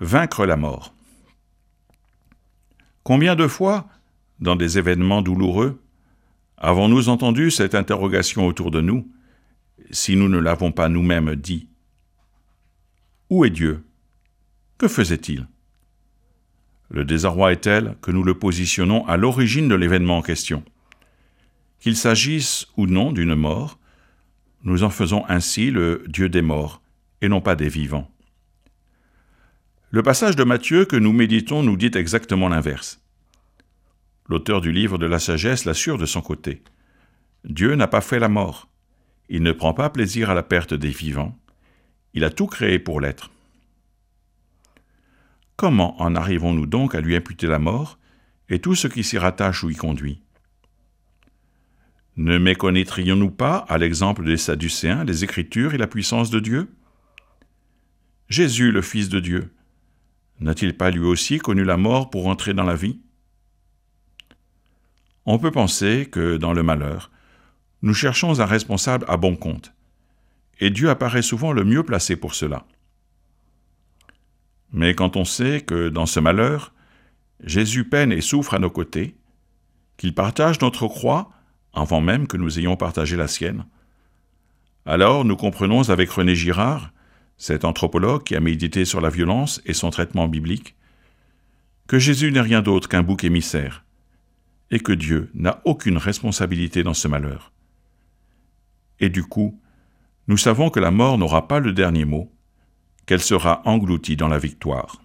Vaincre la mort. Combien de fois, dans des événements douloureux, avons-nous entendu cette interrogation autour de nous, si nous ne l'avons pas nous-mêmes dit Où est Dieu? Que faisait-il? Le désarroi est tel que nous le positionnons à l'origine de l'événement en question. Qu'il s'agisse ou non d'une mort, nous en faisons ainsi le Dieu des morts et non pas des vivants. Le passage de Matthieu que nous méditons nous dit exactement l'inverse. L'auteur du livre de la sagesse l'assure de son côté. Dieu n'a pas fait la mort. Il ne prend pas plaisir à la perte des vivants. Il a tout créé pour l'être. Comment en arrivons-nous donc à lui imputer la mort et tout ce qui s'y rattache ou y conduit? Ne méconnaîtrions-nous pas, à l'exemple des Sadducéens, les Écritures et la puissance de Dieu? Jésus, le Fils de Dieu, n'a-t-il pas lui aussi connu la mort pour entrer dans la vie? On peut penser que, dans le malheur, nous cherchons un responsable à bon compte, et Dieu apparaît souvent le mieux placé pour cela. Mais quand on sait que, dans ce malheur, Jésus peine et souffre à nos côtés, qu'il partage notre croix avant même que nous ayons partagé la sienne, alors nous comprenons avec René Girard cet anthropologue qui a médité sur la violence et son traitement biblique, que Jésus n'est rien d'autre qu'un bouc émissaire, et que Dieu n'a aucune responsabilité dans ce malheur. Et du coup, nous savons que la mort n'aura pas le dernier mot, qu'elle sera engloutie dans la victoire.